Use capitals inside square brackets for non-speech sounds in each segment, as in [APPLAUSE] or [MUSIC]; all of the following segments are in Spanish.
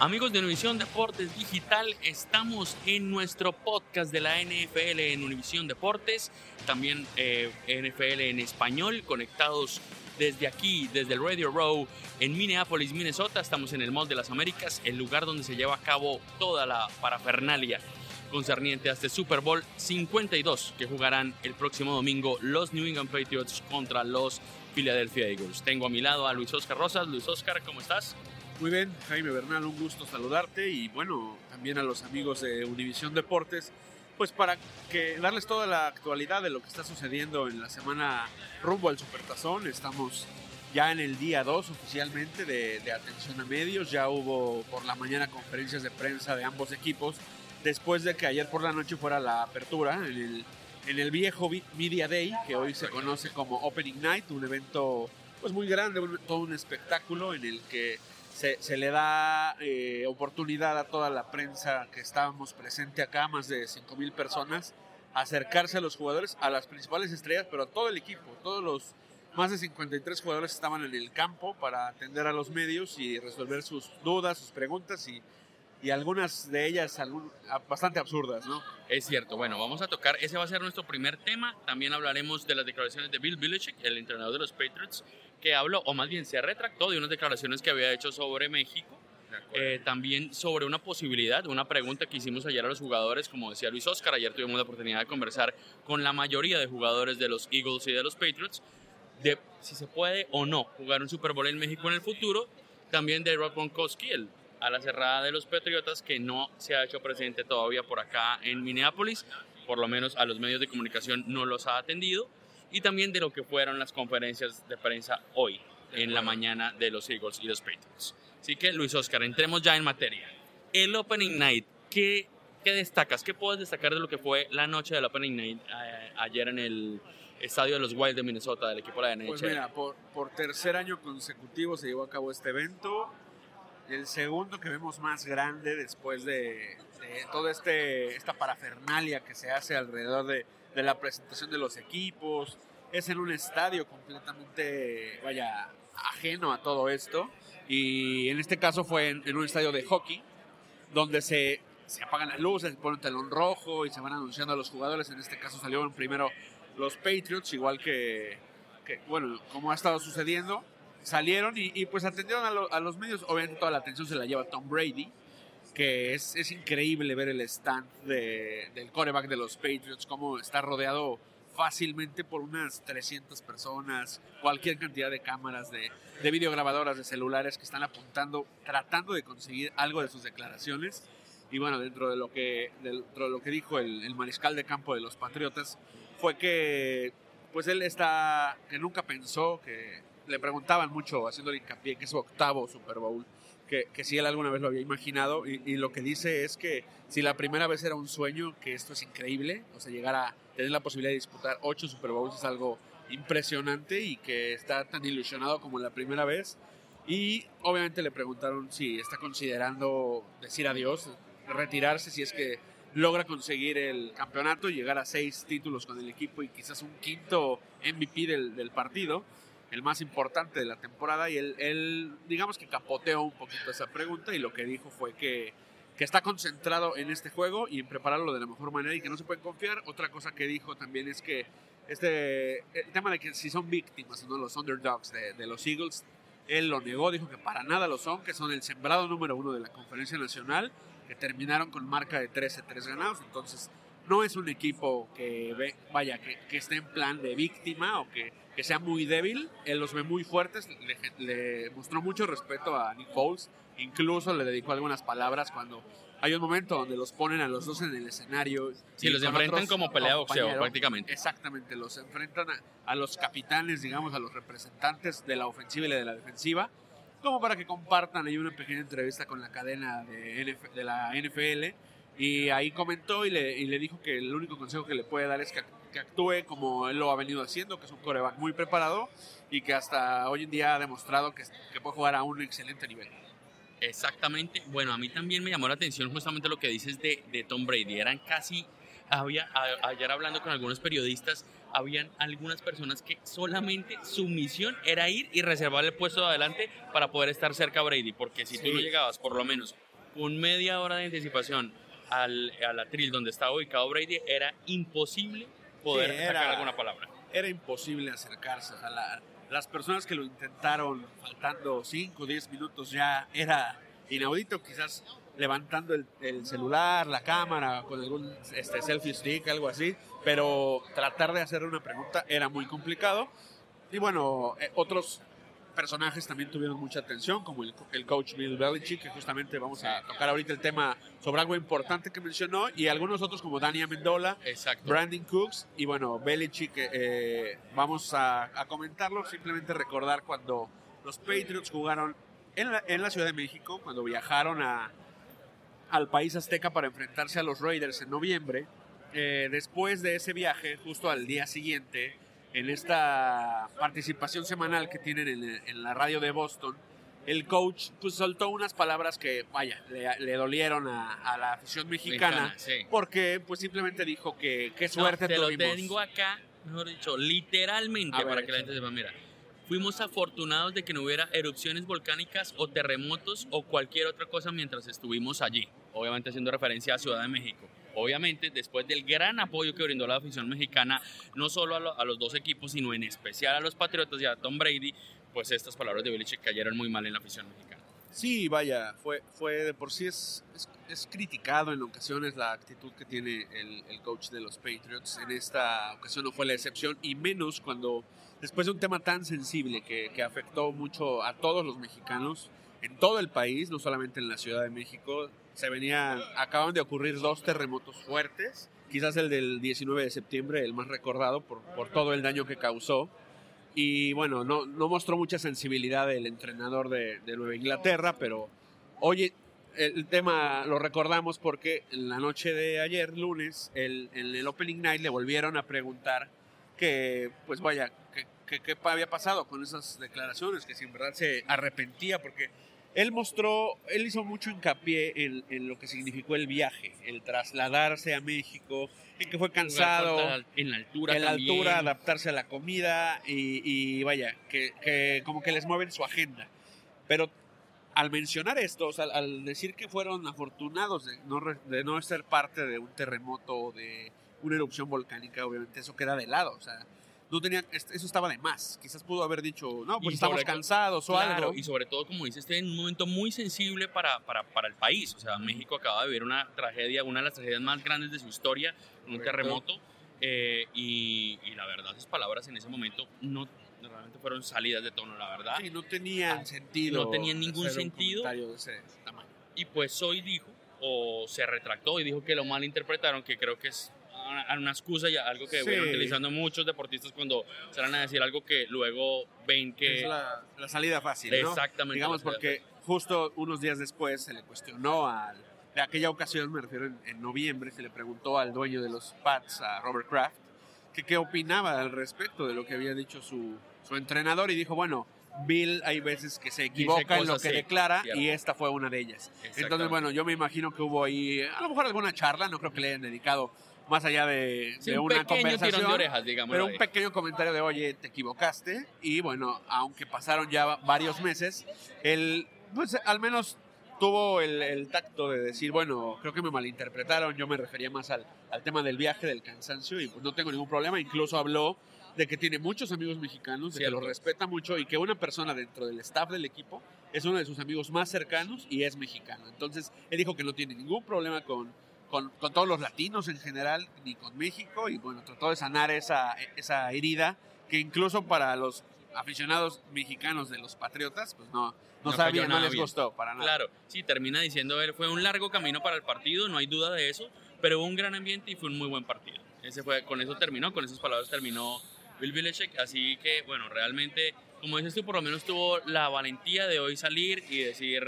Amigos de Univisión Deportes Digital, estamos en nuestro podcast de la NFL en Univisión Deportes, también eh, NFL en español, conectados desde aquí, desde el Radio Row en Minneapolis, Minnesota. Estamos en el Mall de las Américas, el lugar donde se lleva a cabo toda la parafernalia concerniente a este Super Bowl 52 que jugarán el próximo domingo los New England Patriots contra los Philadelphia Eagles. Tengo a mi lado a Luis Oscar Rosas. Luis Oscar, ¿cómo estás? Muy bien, Jaime Bernal, un gusto saludarte y bueno, también a los amigos de Univisión Deportes, pues para que darles toda la actualidad de lo que está sucediendo en la semana rumbo al Supertazón. Estamos ya en el día 2 oficialmente de, atención a medios, ya hubo por la mañana conferencias de prensa de ambos equipos, después de que ayer por la noche fuera la apertura en el, viejo Media Day, que hoy se conoce como Opening Night, un evento pues muy grande, todo un espectáculo en el que se, se le da eh, oportunidad a toda la prensa que estábamos presente acá, más de 5 mil personas, acercarse a los jugadores, a las principales estrellas, pero a todo el equipo, todos los más de 53 jugadores estaban en el campo para atender a los medios y resolver sus dudas, sus preguntas y, y algunas de ellas algún- bastante absurdas, ¿no? Es cierto, bueno, vamos a tocar, ese va a ser nuestro primer tema. También hablaremos de las declaraciones de Bill Belichick, el entrenador de los Patriots, que habló, o más bien se retractó de unas declaraciones que había hecho sobre México. Eh, también sobre una posibilidad, una pregunta que hicimos ayer a los jugadores, como decía Luis Oscar, ayer tuvimos la oportunidad de conversar con la mayoría de jugadores de los Eagles y de los Patriots, de si se puede o no jugar un Super Bowl en México en el futuro. También de Rob Gronkowski, el a la cerrada de los Patriotas, que no se ha hecho presente todavía por acá en Minneapolis, por lo menos a los medios de comunicación no los ha atendido, y también de lo que fueron las conferencias de prensa hoy, en la mañana de los Eagles y los Patriots. Así que, Luis Oscar, entremos ya en materia. El Opening Night, ¿qué, qué destacas? ¿Qué puedes destacar de lo que fue la noche del Opening Night eh, ayer en el estadio de los Wild de Minnesota, del equipo de la NHL? Pues mira, por, por tercer año consecutivo se llevó a cabo este evento. El segundo que vemos más grande después de, de toda este, esta parafernalia que se hace alrededor de, de la presentación de los equipos. Es en un estadio completamente, vaya, ajeno a todo esto. Y en este caso fue en, en un estadio de hockey, donde se, se apagan las luces, se pone un telón rojo y se van anunciando a los jugadores. En este caso salieron primero los Patriots, igual que, que, bueno, como ha estado sucediendo, salieron y, pues atendieron a, lo- a los medios. Obviamente toda la atención se la lleva Tom Brady, que es, es increíble ver el stand de- del coreback de los Patriots, cómo está rodeado fácilmente por unas 300 personas, cualquier cantidad de cámaras, de, de videograbadoras, de celulares que están apuntando, tratando de conseguir algo de sus declaraciones. Y bueno, dentro de lo que, dentro de lo que dijo el, el mariscal de campo de los Patriotas, fue que pues él está, que nunca pensó que, le preguntaban mucho, haciéndole hincapié que es su octavo Super Bowl, que, que si él alguna vez lo había imaginado, y, y lo que dice es que si la primera vez era un sueño, que esto es increíble, o sea, llegar a tener la posibilidad de disputar ocho Super Bowls es algo impresionante y que está tan ilusionado como la primera vez. Y obviamente le preguntaron si está considerando decir adiós, retirarse si es que logra conseguir el campeonato, llegar a seis títulos con el equipo y quizás un quinto MVP del, del partido, el más importante de la temporada. Y él, él, digamos que capoteó un poquito esa pregunta y lo que dijo fue que, que está concentrado en este juego y en prepararlo de la mejor manera y que no se pueden confiar. Otra cosa que dijo también es que este, el tema de que si son víctimas, ¿no? los underdogs de, de los Eagles, él lo negó, dijo que para nada lo son, que son el sembrado número uno de la conferencia nacional, que terminaron con marca de 13-3 ganados. Entonces, no es un equipo que ve, vaya, que, que esté en plan de víctima o que, que, sea muy débil. Él los ve muy fuertes, le, le, mostró mucho respeto a Nick Foles, incluso le dedicó algunas palabras cuando hay un momento donde los ponen a los dos en el escenario. Sí, los enfrentan como pelea boxeo, prácticamente. Exactamente, los enfrentan a, a, los capitanes, digamos, a los representantes de la ofensiva y de la defensiva, como para que compartan. Hay una pequeña entrevista con la cadena de, NF, de la NFL y ahí comentó y le, y le, dijo que el único consejo que le puede dar es que, que, actúe como él lo ha venido haciendo, que es un coreback muy preparado y que hasta hoy en día ha demostrado que, que puede jugar a un excelente nivel. Exactamente. Bueno, a mí también me llamó la atención justamente lo que dices de, de Tom Brady. Eran casi, había, a, ayer hablando con algunos periodistas, habían algunas personas que solamente su misión era ir y reservar el puesto de adelante para poder estar cerca a Brady, porque si sí. tú no llegabas por lo menos con media hora de anticipación al, al atril donde estaba ubicado Brady, era imposible poder sí, era, sacar alguna palabra. Era imposible acercarse. O sea, la, las personas que lo intentaron faltando 5 o 10 minutos ya era inaudito, quizás levantando el, el, celular, la cámara, con algún este, selfie stick, algo así, pero tratar de hacer una pregunta era muy complicado. Y bueno, eh, otros personajes también tuvieron mucha atención, como el, el, coach Bill Belichick, que justamente vamos a tocar ahorita el tema sobre algo importante que mencionó, y algunos otros como Dani Amendola, Exacto. Brandon Cooks, y bueno, Belichick, eh, vamos a, a, comentarlo, simplemente recordar cuando los Patriots jugaron en la, en la Ciudad de México, cuando viajaron a, al país azteca para enfrentarse a los Raiders en noviembre. Eh, después de ese viaje, justo al día siguiente, en esta participación semanal que tienen en, en la radio de Boston, el coach pues soltó unas palabras que, vaya, le, le dolieron a, a, la afición mexicana, mexicana sí. porque pues simplemente dijo que qué suerte no, te tuvimos. lo tengo acá, mejor dicho, literalmente, para que la gente sepa, mira. Fuimos afortunados de que no hubiera erupciones volcánicas o terremotos o cualquier otra cosa mientras estuvimos allí. Obviamente haciendo referencia a Ciudad de México. Obviamente, después del gran apoyo que brindó la afición mexicana, no solo a, lo, a los dos equipos, sino en especial a los Patriotas y a Tom Brady, pues estas palabras de Belichick cayeron muy mal en la afición mexicana. Sí, vaya, fue, fue de por sí es, es, es, criticado en ocasiones la actitud que tiene el, el, coach de los Patriots. En esta ocasión no fue la excepción, y menos cuando después de un tema tan sensible que, que afectó mucho a todos los mexicanos en todo el país, no solamente en la Ciudad de México, se venían, acaban de ocurrir dos terremotos fuertes, quizás el del 19 de septiembre, el más recordado por, por todo el daño que causó. Y bueno, no, no mostró mucha sensibilidad el entrenador de, de Nueva Inglaterra, pero oye, el tema lo recordamos porque en la noche de ayer, lunes, en el Opening Night le volvieron a preguntar que, pues vaya, qué había pasado con esas declaraciones, que si en verdad se arrepentía, porque él mostró, él hizo mucho hincapié en, en, lo que significó el viaje, el trasladarse a México, en que fue cansado, en la altura, en la altura, adaptarse a la comida y, y vaya, que, que, como que les mueven su agenda. Pero al mencionar esto, o sea, al decir que fueron afortunados de no, de no ser parte de un terremoto o de una erupción volcánica, obviamente eso queda de lado, o sea, no eso estaba de más. Quizás pudo haber dicho, no, pues estamos cansados o claro, algo. Y sobre todo, como dices, este en un momento muy sensible para, para, para, el país. O sea, México acaba de vivir una tragedia, una de las tragedias más grandes de su historia, un Correcto. terremoto. Eh, y, y, la verdad, sus palabras en ese momento no realmente fueron salidas de tono, la verdad. Sí, no tenían ah, sentido. No tenían ningún sentido. De ese tamaño. Y pues hoy dijo, o se retractó y dijo que lo malinterpretaron, que creo que es una, una excusa y algo que Sí. vienen utilizando muchos deportistas cuando salen a decir algo que luego ven que... Es la, la salida fácil, ¿no? Exactamente, Digamos, porque justo unos días después se le cuestionó al... De aquella ocasión, me refiero en, en noviembre, se le preguntó al dueño de los Pats, a Robert Kraft, que qué opinaba al respecto de lo que había dicho su, su entrenador y dijo, bueno, Bill hay veces que se equivoca en lo que sí, declara cierto. y esta fue una de ellas. Entonces, bueno, yo me imagino que hubo ahí a lo mejor alguna charla, no creo que le hayan dedicado más allá de, Sí, de un una pequeño conversación. tirón de orejas, digamos. Pero un pequeño comentario de, oye, te equivocaste. Y bueno, aunque pasaron ya va- varios meses, él, pues al menos tuvo el, el tacto de decir, bueno, creo que me malinterpretaron, yo me refería más al, al tema del viaje, del cansancio, y pues no tengo ningún problema. Incluso habló de que tiene muchos amigos mexicanos, de que Cierto. los respeta mucho y que una persona dentro del staff del equipo es uno de sus amigos más cercanos y es mexicano. Entonces, él dijo que no tiene ningún problema con, con, con todos los latinos en general, ni con México, y bueno, trató de sanar esa, esa herida que incluso para los aficionados mexicanos de los Patriotas, pues no, no, No sabía, cayó no les bien. gustó para nada. Claro, sí, termina diciendo él, fue un largo camino para el partido, no hay duda de eso, pero hubo un gran ambiente y fue un muy buen partido. Ese fue, con eso terminó, con esas palabras terminó Bill Belichick, así que bueno, realmente, como dices tú, por lo menos tuvo la valentía de hoy salir y decir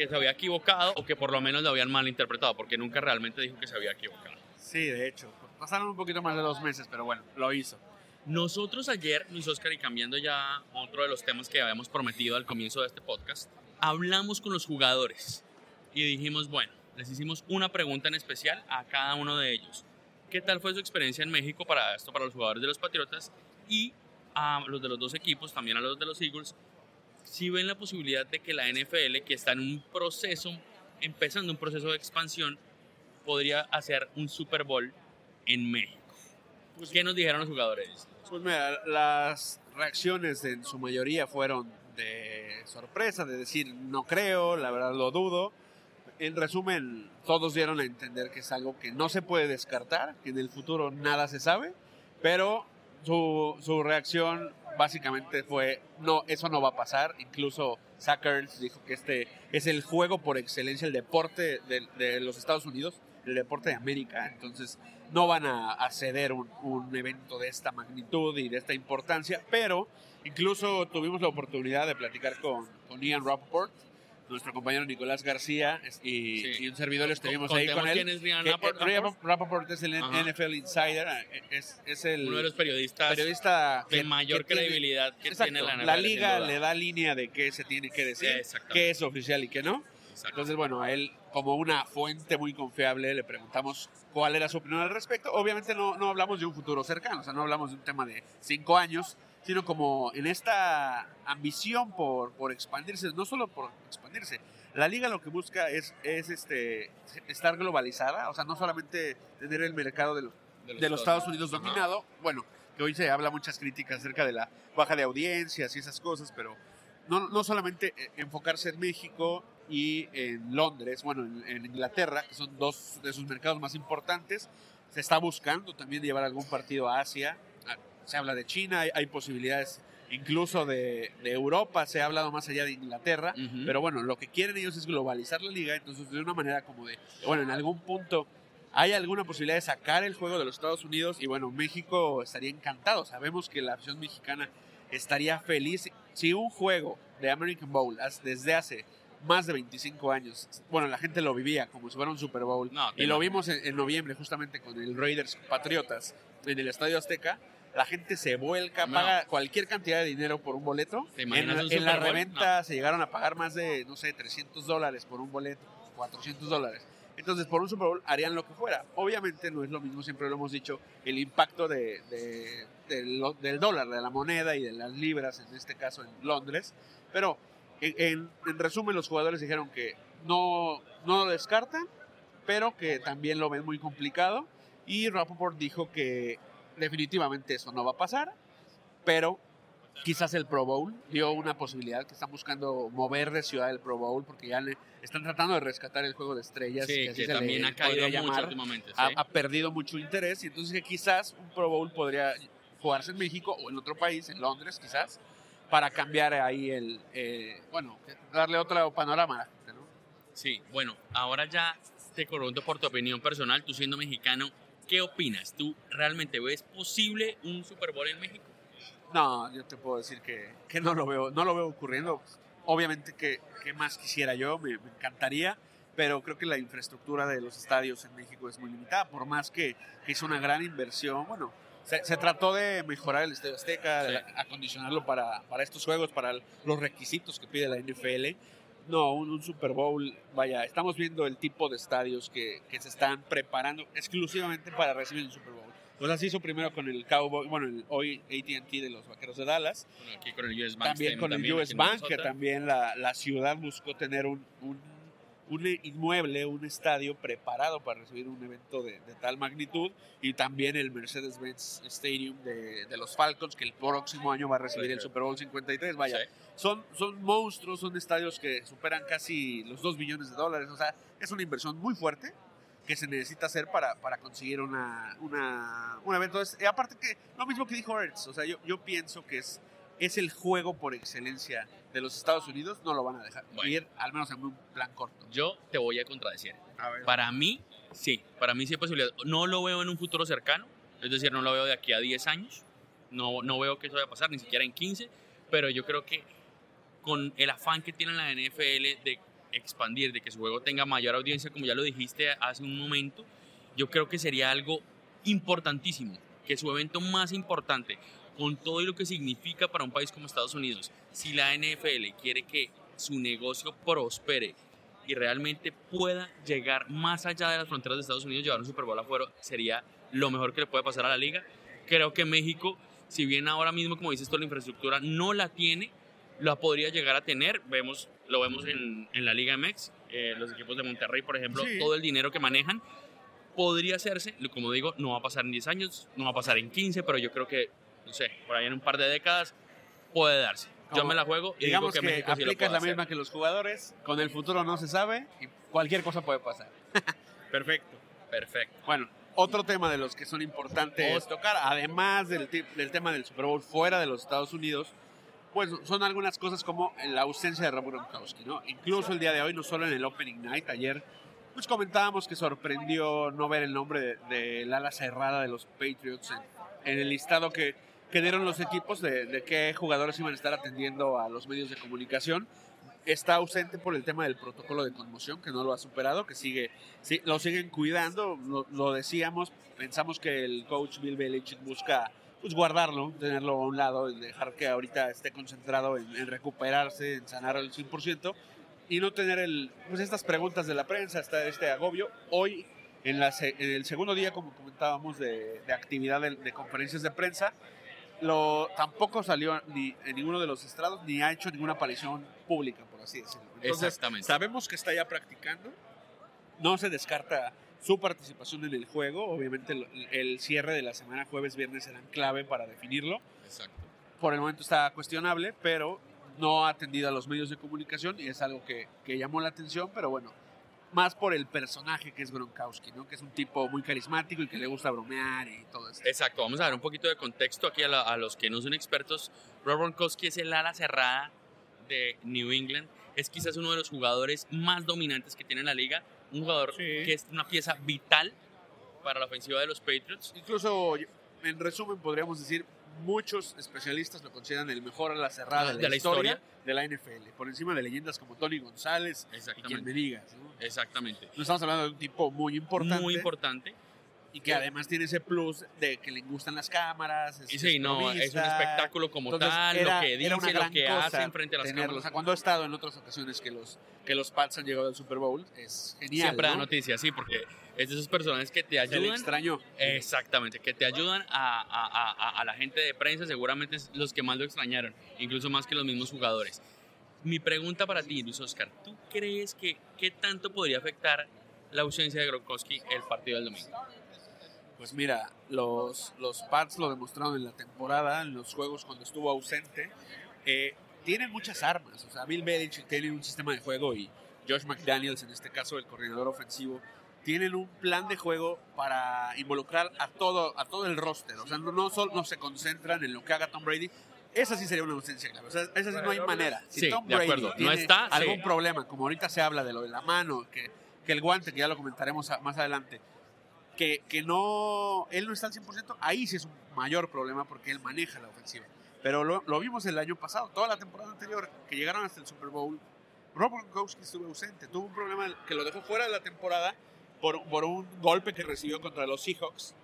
que se había equivocado o que por lo menos lo habían malinterpretado, porque nunca realmente dijo que se había equivocado. Sí, de hecho, pasaron un poquito más de dos meses, pero bueno, lo hizo. Nosotros ayer, Luis Oscar, y cambiando ya otro de los temas que habíamos prometido al comienzo de este podcast, hablamos con los jugadores y dijimos, bueno, les hicimos una pregunta en especial a cada uno de ellos. ¿Qué tal fue su experiencia en México para esto, para los jugadores de los Patriotas y a los de los dos equipos, también a los de los Eagles? Si ven la posibilidad de que la NFL, que está en un proceso, empezando un proceso de expansión, podría hacer un Super Bowl en México. ¿Qué nos dijeron los jugadores? Pues mira, las reacciones en su mayoría fueron de sorpresa, de decir no creo, la verdad lo dudo. En resumen, todos dieron a entender que es algo que no se puede descartar, que en el futuro nada se sabe, pero su, su reacción básicamente fue, no, eso no va a pasar. Incluso Zach Ertz dijo que este es el juego por excelencia, el deporte de, los Estados Unidos, el deporte de América. Entonces no van a, ceder un, un evento de esta magnitud y de esta importancia, pero incluso tuvimos la oportunidad de platicar con, con Ian Rappaport, nuestro compañero Nicolás García y, Sí. y un servidor estuvimos Con- ahí con él. es Ian Que- Rappaport. eh, Rappaport es el Ajá. NFL Insider, eh, es, es el Uno de los periodistas periodista de que- mayor que tiene- credibilidad que Exacto, tiene la NFL. la liga le da línea de qué se tiene que decir, qué es oficial y qué no. Exacto. Entonces, bueno, a él, como una fuente muy confiable, le preguntamos cuál era su opinión al respecto. Obviamente no, no hablamos de un futuro cercano, o sea, no hablamos de un tema de cinco años, sino como en esta ambición por, por expandirse, no solo por expandirse. La liga lo que busca es, es este, estar globalizada, o sea, no solamente tener el mercado de los, de los Estados Unidos dominado, bueno, que hoy se habla muchas críticas acerca de la baja de audiencias y esas cosas, pero no, no solamente eh, enfocarse en México y en Londres, bueno, en, en Inglaterra, que son dos de sus mercados más importantes, se está buscando también llevar algún partido a Asia, se habla de China, hay, hay posibilidades incluso de, de Europa, se ha hablado más allá de Inglaterra, pero bueno, lo que quieren ellos es globalizar la liga, entonces de una manera como de, bueno, en algún punto hay alguna posibilidad de sacar el juego de los Estados Unidos y bueno, México estaría encantado. Sabemos que la afición mexicana estaría feliz si un juego de American Bowl desde hace más de 25 años, bueno, la gente lo vivía como si fuera un Super Bowl No, y lo vimos en, en noviembre justamente con el Raiders Patriotas en el Estadio Azteca. La gente se vuelca, No. paga cualquier cantidad de dinero por un boleto. ¿Te En, la- en reventa se llegaron a pagar más de, no sé, 300 dólares por un boleto, 400 dólares. Entonces, por un Super Bowl harían lo que fuera. Obviamente no es lo mismo, siempre lo hemos dicho, el impacto de, de- del, del dólar, de la moneda y de las libras, en este caso en Londres. Pero, en, en- en resumen, los jugadores dijeron que no, no lo descartan, pero que también lo ven muy complicado. Y Rappaport dijo que definitivamente eso no va a pasar, pero quizás el Pro Bowl dio una posibilidad que están buscando mover de ciudad el Pro Bowl porque ya le están tratando de rescatar el juego de estrellas Sí, que también ha caído mucho llamar. últimamente. ha, perdido mucho interés y entonces que quizás un Pro Bowl podría jugarse en México o en otro país, en Londres quizás, para cambiar ahí el, eh, bueno, darle otro panorama a la gente, ¿no? Sí, bueno, ahora ya te pregunto por tu opinión personal, tú siendo mexicano, ¿qué opinas? ¿Tú realmente ves posible un Super Bowl en México? No, yo te puedo decir que, que no lo veo, no lo veo ocurriendo. Obviamente que, que más quisiera yo, me, me encantaría, pero creo que la infraestructura de los estadios en México es muy limitada, por más que, que hizo una gran inversión. Bueno, se, se trató de mejorar el Estadio Azteca, de acondicionarlo para, para estos juegos, para los requisitos que pide la NFL. No, un, un Super Bowl, vaya, estamos viendo el tipo de estadios que, que se están preparando exclusivamente para recibir el Super Bowl. Pues así hizo primero con el Cowboy, bueno, el hoy AT&T de los Vaqueros de Dallas, Bueno, aquí con el US Bank. también con el también US Bank, que también la, la ciudad buscó tener un, un, un inmueble, un estadio preparado para recibir un evento de, de tal magnitud, y también el Mercedes-Benz Stadium de, de los Falcons, que el próximo año va a recibir el Super Bowl 53. Vaya, Sí. son, son monstruos, son estadios que superan casi los 2 billones de dólares, o sea, es una inversión muy fuerte que se necesita hacer para, para conseguir una, una, un evento. Es- y aparte que lo mismo que dijo Ertz, o sea, yo, yo pienso que es, es el juego por excelencia de los Estados Unidos, no lo van a dejar Bueno. ir, al menos en un plan corto. Yo te voy a contradecir. A ver. Para mí, sí, para mí sí hay posibilidad. No lo veo en un futuro cercano, es decir, no lo veo de aquí a 10 años. No, no veo que eso vaya a pasar, ni siquiera en 15, pero yo creo que con el afán que tiene la NFL de expandir, de que su juego tenga mayor audiencia, como ya lo dijiste hace un momento, yo creo que sería algo importantísimo, que su evento más importante, con todo lo que significa para un país como Estados Unidos, si la NFL quiere que su negocio prospere y realmente pueda llegar más allá de las fronteras de Estados Unidos, llevar un Super Bowl afuera sería lo mejor que le puede pasar a la liga. Creo que México, si bien ahora mismo, como dices tú, la infraestructura no la tiene, la podría llegar a tener. Vemos, lo vemos en, en la Liga MX, eh, los equipos de Monterrey, por ejemplo, Sí. todo el dinero que manejan podría hacerse. Como digo, no va a pasar en 10 años, no va a pasar en 15, pero yo creo que, no sé, por ahí en un par de décadas puede darse. Yo me la juego y Digamos digo que, que, México sí lo aplicas la hacer. misma que los jugadores, con el futuro no se sabe y cualquier cosa puede pasar. [LAUGHS] Perfecto. Perfecto. Bueno, otro tema de los que son importantes tocar, además del, del tema del Super Bowl fuera de los Estados Unidos, pues son algunas cosas como la ausencia de Rob Gronkowski, ¿no? Incluso el día de hoy, no solo en el Opening Night, ayer, pues comentábamos que sorprendió no ver el nombre de- del ala cerrada de los Patriots en, en el listado que, que dieron los equipos de, de qué jugadores iban a estar atendiendo a los medios de comunicación. Está ausente por el tema del protocolo de conmoción, que no lo ha superado, que sigue Sí, lo siguen cuidando, lo, lo decíamos, pensamos que el coach Bill Belichick busca pues guardarlo, tenerlo a un lado dejar que ahorita esté concentrado en, en recuperarse, en sanar al 100% y no tener el, pues estas preguntas de la prensa, este, este agobio. Hoy, en, la en el segundo día, como comentábamos, de, de actividad de, de conferencias de prensa, lo, tampoco salió ni en ninguno de los estrados ni ha hecho ninguna aparición pública, por así decirlo. Entonces, Exactamente. sabemos que está ya practicando, no se descarta su participación en el juego. Obviamente el, el cierre de la semana jueves, viernes serán clave para definirlo. Exacto. Por el momento está cuestionable, pero no ha atendido a los medios de comunicación y es algo que, que llamó la atención, pero bueno, más por el personaje que es Gronkowski, ¿no? que es un tipo muy carismático y que le gusta bromear y todo eso. Exacto, vamos a dar un poquito de contexto aquí a, la- a los que no son expertos. Rob Gronkowski es el ala cerrada de New England. Es quizás uno de los jugadores más dominantes que tiene la liga. Un jugador Sí. que es una pieza vital para la ofensiva de los Patriots. Incluso, en resumen, podríamos decir, muchos especialistas lo consideran el mejor a la cerrada de la, historia, de la NFL, por encima de leyendas como Tony González y quien me digas. ¿no? Exactamente. No estamos hablando de un tipo muy importante, Muy importante. y que además tiene ese plus de que le gustan las cámaras. Es, Y sí, no, es un espectáculo como Entonces, tal, era- lo que dice, lo que hace frente a las. O cámaras. sea, cuando ha estado en otras ocasiones que los, que los Pats han llegado al Super Bowl, es genial. Siempre da ¿no? noticias, sí, porque es de esos personajes que te ayudan. extrañó. Exactamente, que te ayudan a- a- a la gente de prensa, seguramente es los que más lo extrañaron, incluso más que los mismos jugadores. Mi pregunta para ti, Luis Oscar, ¿tú crees que qué tanto podría afectar la ausencia de Gronkowski el partido del domingo? Pues mira, los, los Pats lo demostraron en la temporada, en los juegos cuando estuvo ausente. Eh, tienen muchas armas. O sea, Bill Belichick tiene un sistema de juego y Josh McDaniels, en este caso el coordinador ofensivo, tienen un plan de juego para involucrar a todo, a todo el roster. O sea, no, no solo no se concentran en lo que haga Tom Brady. Esa sí sería una ausencia clave. O sea, esa sí no hay manera. Si Sí, Tom de Brady acuerdo. No tiene está, algún sí. problema, como ahorita se habla de lo de la mano, que, que el guante, que ya lo comentaremos a- más adelante, que, que no, él no está al 100%, ahí sí es un mayor problema porque él maneja la ofensiva. Pero lo, lo vimos el año pasado, toda la temporada anterior, que llegaron hasta el Super Bowl, Rob Gronkowski estuvo ausente, tuvo un problema que lo dejó fuera de la temporada por, por un golpe que recibió contra los Seahawks.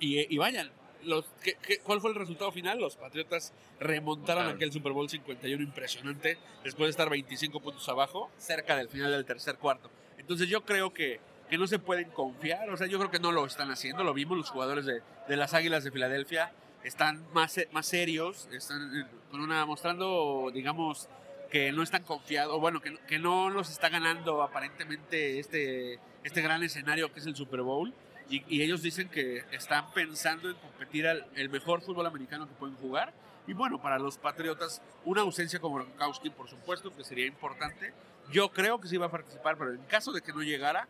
Y, y vayan, los, ¿qué, qué, cuál fue el resultado final? Los Patriotas remontaron Claro. aquel Super Bowl 51 impresionante después de estar 25 puntos abajo, cerca del final del tercer cuarto. Entonces yo creo que, que no se pueden confiar, o sea, yo creo que no lo están haciendo, lo vimos los jugadores de, de las Águilas de Filadelfia, están más, más serios, están eh, con una, mostrando, digamos, que no están confiados, bueno, que, que no los está ganando aparentemente este, este gran escenario que es el Super Bowl. Y, y ellos dicen que están pensando en competir al el mejor fútbol americano que pueden jugar. Y bueno, para los Patriotas, una ausencia como Gronkowski, por supuesto, que sería importante. Yo creo que sí va a participar, pero en caso de que no llegara,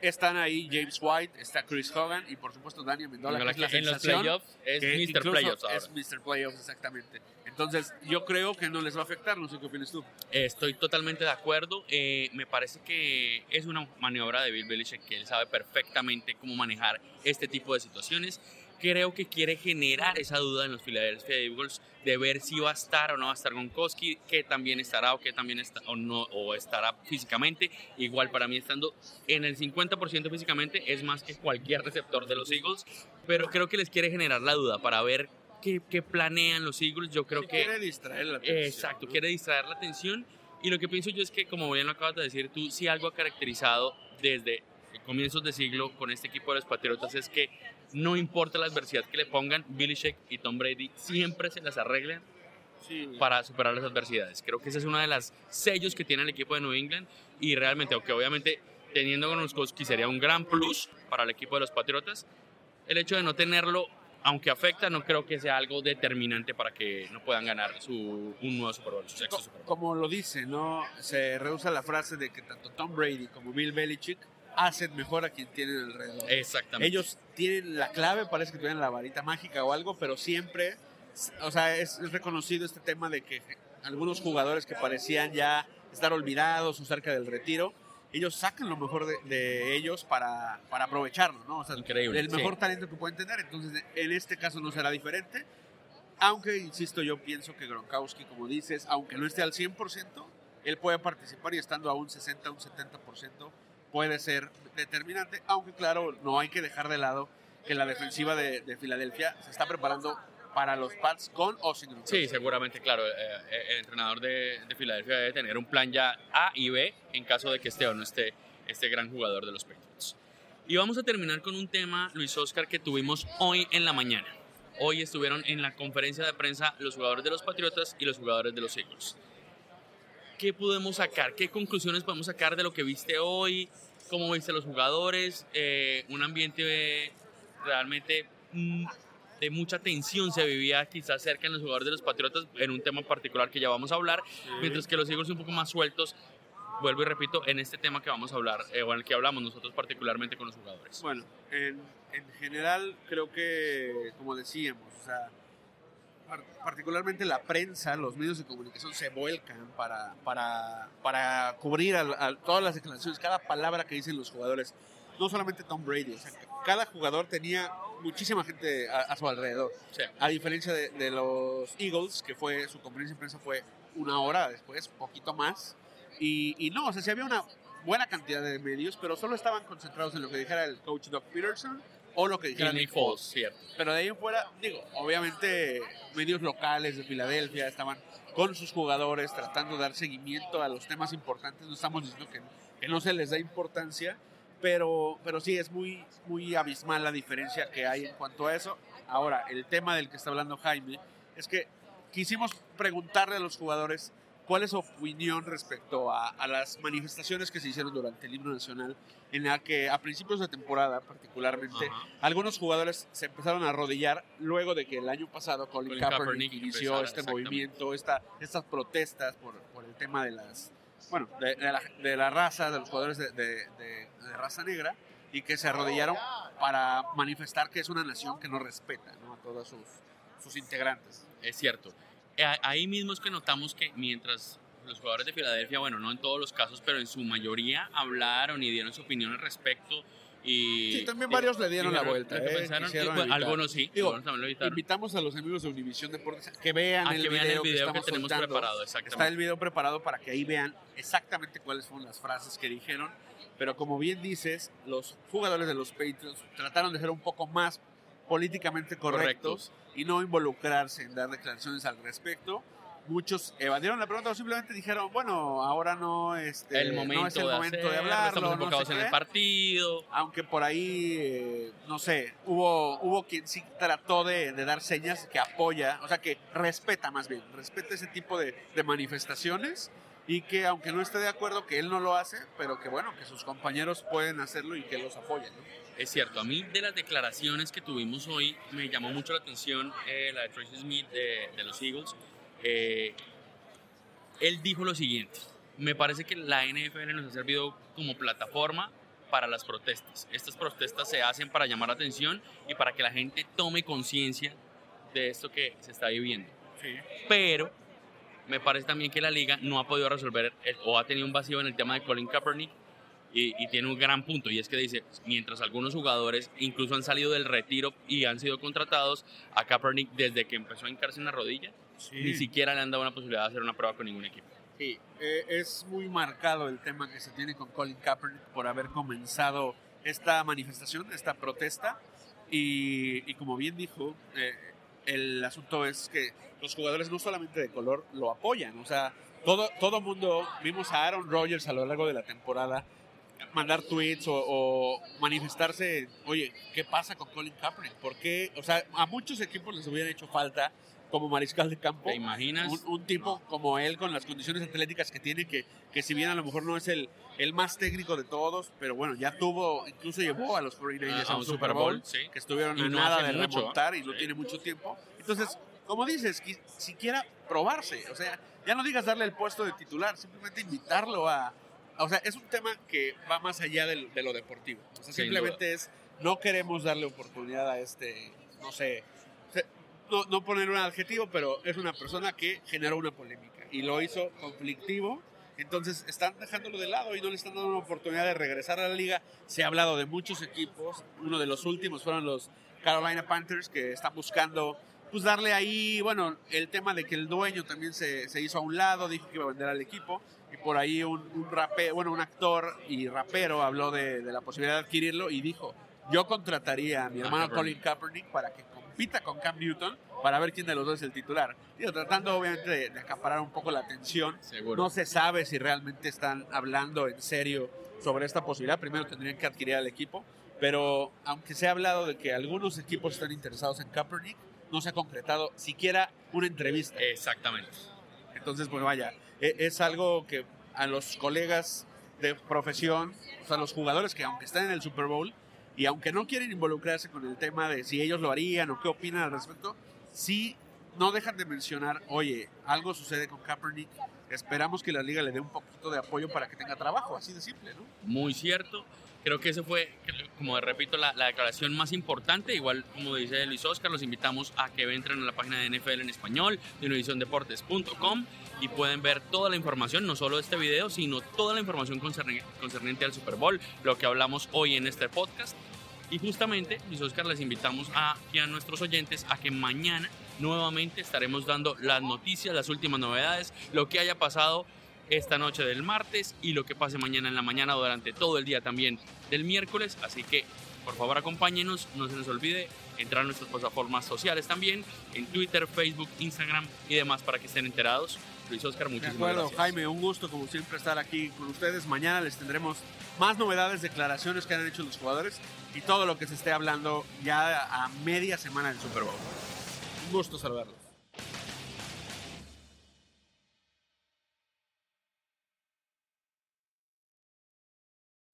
están ahí James White, está Chris Hogan y por supuesto Dani Amendola, que es la en los sensación playoffs es Mr. Playoffs ahora. Es Mr. Playoffs, exactamente. Entonces, yo creo que no les va a afectar, no sé qué opinas tú. Estoy totalmente de acuerdo. Eh, me parece que es una maniobra de Bill Belichick que él sabe perfectamente cómo manejar este tipo de situaciones. Creo que quiere generar esa duda en los Philadelphia Eagles de ver si va a estar o no va a estar Gronkowski, que también estará o que también está o no o estará físicamente. Igual para mí estando en el 50% físicamente es más que cualquier receptor de los Eagles, pero creo que les quiere generar la duda para ver qué, qué planean los Eagles. Yo creo Sí, que quiere distraer la atención, Exacto, ¿no? quiere distraer la atención. Y lo que pienso yo es que, como bien lo acabas de decir tú, si algo ha caracterizado desde comienzos de siglo con este equipo de los Patriotas es que no importa la adversidad que le pongan, Billy Sheck y Tom Brady siempre se las arreglan Sí. para superar las adversidades. Creo que ese es uno de los sellos que tiene el equipo de New England y realmente, aunque obviamente teniendo a Gronkowski sería un gran plus para el equipo de los Patriotas, el hecho de no tenerlo, aunque afecta, no creo que sea algo determinante para que no puedan ganar su, un nuevo Super Bowl, su sexto Co- Super Bowl. Como lo dice, ¿no? Se rehúsa la frase de que tanto Tom Brady como Bill Belichick hacen mejor a quien tienen alrededor. Exactamente. Ellos tienen la clave, parece que tienen la varita mágica o algo, pero siempre, o sea, es, es reconocido este tema de que algunos jugadores que parecían ya estar olvidados o cerca del retiro, ellos sacan lo mejor de, de ellos para, para aprovecharlo, ¿no? O sea, Increíble, el mejor sí. talento que pueden tener. Entonces, en este caso no será diferente. Aunque, insisto, yo pienso que Gronkowski, como dices, aunque no esté al 100%, él puede participar y estando a un 60, un 70% puede ser determinante. Aunque, claro, no hay que dejar de lado que la defensiva de, de Filadelfia se está preparando para los Pats con o sin. Sí, seguramente, claro. eh, eh, el entrenador de, de Filadelfia debe tener un plan ya A y B en caso de que esté o no esté este gran jugador de los Patriots. Y vamos a terminar con un tema, Luis Oscar, que tuvimos hoy en la mañana. Hoy estuvieron en la conferencia de prensa los jugadores de los Patriotas y los jugadores de los Eagles. ¿Qué podemos sacar? ¿Qué conclusiones podemos sacar de lo que viste hoy? ¿Cómo viste a los jugadores? Eh, un ambiente realmente mm, de mucha tensión se vivía quizás cerca en los jugadores de los Patriotas en un tema particular que ya vamos a hablar, mientras que los Eagles un poco más sueltos, vuelvo y repito, en este tema que vamos a hablar, eh, o en el que hablamos nosotros particularmente con los jugadores. Bueno, en, en general creo que, como decíamos, o sea, par- particularmente la prensa, los medios de comunicación se vuelcan para, para, para cubrir a, a todas las declaraciones, cada palabra que dicen los jugadores. No solamente Tom Brady, o sea, cada jugador tenía muchísima gente a, a su alrededor. Sí. A diferencia de, de los Eagles, que fue su conferencia de prensa fue una hora después, poquito más. Y, y no, o sea, sí había una buena cantidad de medios, pero solo estaban concentrados en lo que dijera el coach Doug Peterson o lo que dijera Nick Foles. cierto. Pero de ahí en fuera, digo, obviamente medios locales de Filadelfia estaban con sus jugadores tratando de dar seguimiento a los temas importantes. No estamos diciendo que, que no se les da importancia, pero, pero sí es muy, muy abismal la diferencia que hay en cuanto a eso. Ahora, el tema del que está hablando Jaime es que quisimos preguntarle a los jugadores cuál es su opinión respecto a, a las manifestaciones que se hicieron durante el himno nacional, en la que a principios de temporada particularmente Ajá. algunos jugadores se empezaron a arrodillar luego de que el año pasado Colin, Colin Kaepernick, Kaepernick inició empezara, este movimiento, esta, estas protestas por, por el tema de las bueno de, la, raza, de los jugadores de, raza negra y que se arrodillaron para manifestar que es una nación que no respeta a todos sus, sus integrantes. Es cierto. Eh, Ahí mismo es que notamos que mientras los jugadores de Filadelfia, bueno, no en todos los casos, pero en su mayoría hablaron y dieron su opinión al respecto, Y, Sí, también varios le dieron la vuelta. que eh, pensaron, y, pues, algunos sí, Digo, algunos también lo. Invitamos a los amigos de Univisión Deportes que vean, A el, que vean video el video que estamos tenemos soltando. preparado. Está el video preparado para que ahí vean exactamente cuáles fueron las frases que dijeron. Pero como bien dices, los jugadores de los Patriots trataron de ser un poco más políticamente correctos, y no involucrarse en dar declaraciones al respecto. Muchos evadieron la pregunta o simplemente dijeron, bueno, ahora no, este, el momento, no es el de, momento hacerlo, de hablarlo. estamos no enfocados sé en qué". el partido. Aunque por ahí, eh, no sé, hubo, hubo quien sí trató de, de dar señas que apoya, o sea, que respeta más bien, respeta ese tipo de, de manifestaciones y que aunque no esté de acuerdo que él no lo hace, pero que bueno, que sus compañeros pueden hacerlo y que los apoyen. ¿no? Es cierto, a mí de las declaraciones que tuvimos hoy me llamó mucho la atención eh, la de Tracy Smith de, de los Eagles. Eh, él dijo lo siguiente, me parece que la NFL nos ha servido como plataforma para las protestas. Estas protestas se hacen para llamar la atención y para que la gente tome conciencia de esto que se está viviendo. Pero me parece también que la liga no ha podido resolver el- o ha tenido un vacío en el tema de Colin Kaepernick y, y tiene un gran punto y es que dice, mientras algunos jugadores incluso han salido del retiro y han sido contratados, a Kaepernick desde que empezó a hincarse en la rodilla, ni siquiera le han dado una posibilidad de hacer una prueba con ningún equipo. Sí, eh, es muy marcado el tema que se tiene con Colin Kaepernick por haber comenzado esta manifestación, esta protesta. Y, y como bien dijo, eh, el asunto es que los jugadores no solamente de color lo apoyan, o sea, todo, todo mundo, vimos a Aaron Rodgers a lo largo de la temporada mandar tweets o, o manifestarse, oye, ¿qué pasa con Colin Kaepernick? ¿Por qué? O sea, a muchos equipos les hubiera hecho falta como mariscal de campo ¿Te imaginas? un, un tipo como él con las condiciones atléticas que tiene, que, que si bien a lo mejor no es el, el más técnico de todos, pero bueno, ya tuvo, incluso llevó a los 49ers A- a un Super Bowl, sí. que estuvieron Y a no nada de mucho, remontar y no Sí. tiene mucho tiempo. Entonces, como dices, qui- siquiera probarse, o sea, ya no digas darle el puesto de titular, simplemente invitarlo a... O sea, es un tema que va más allá de, lo deportivo. O sea, Sin simplemente es, no queremos darle oportunidad a este, no sé, no poner un adjetivo, pero es una persona que generó una polémica y lo hizo conflictivo. Entonces están dejándolo de lado y no le están dando una oportunidad de regresar a la liga. Se ha hablado de muchos equipos. Uno de los últimos fueron los Carolina Panthers que están buscando pues darle ahí, bueno, el tema de que el dueño también se, se hizo a un lado, dijo que iba a vender al equipo y por ahí un, un rape- bueno, un actor y rapero habló de, de la posibilidad de adquirirlo y dijo, yo contrataría a mi hermano Kaepernick. Colin Kaepernick para que compita con Cam Newton para ver quién de los dos es el titular. Digo, tratando obviamente de, de acaparar un poco la atención. Seguro. No se sabe si realmente están hablando en serio sobre esta posibilidad. Primero tendrían que adquirir al equipo, pero aunque se ha hablado de que algunos equipos están interesados en Kaepernick, no se ha concretado siquiera una entrevista. Exactamente. Entonces, pues vaya, e- es algo que a los colegas de profesión, o sea, los jugadores que aunque están en el Super Bowl y aunque no quieren involucrarse con el tema de si ellos lo harían o qué opinan al respecto, sí no dejan de mencionar, oye, algo sucede con Kaepernick, esperamos que la liga le dé un poquito de apoyo para que tenga trabajo, así de simple, ¿no? Muy cierto. Creo que esa fue, como repito, la, la declaración más importante. Igual, como dice Luis Oscar, los invitamos a que entren a la página de NFL en español, de univisiondeportes.com, y pueden ver toda la información, no solo este video, sino toda la información concerni- concerniente al Super Bowl, lo que hablamos hoy en este podcast. Y justamente, Luis Oscar, les invitamos a, a nuestros oyentes a que mañana nuevamente estaremos dando las noticias, las últimas novedades, lo que haya pasado esta noche del martes y lo que pase mañana en la mañana durante todo el día también del miércoles. Así que por favor acompáñenos, no se les olvide entrar a nuestras plataformas sociales también, en Twitter, Facebook, Instagram y demás para que estén enterados. Luis Oscar, De muchísimas acuerdo, gracias. Jaime, un gusto como siempre estar aquí con ustedes. Mañana les tendremos más novedades, declaraciones que han hecho los jugadores y todo lo que se esté hablando ya a media semana del Super Bowl. Un gusto saludarlos.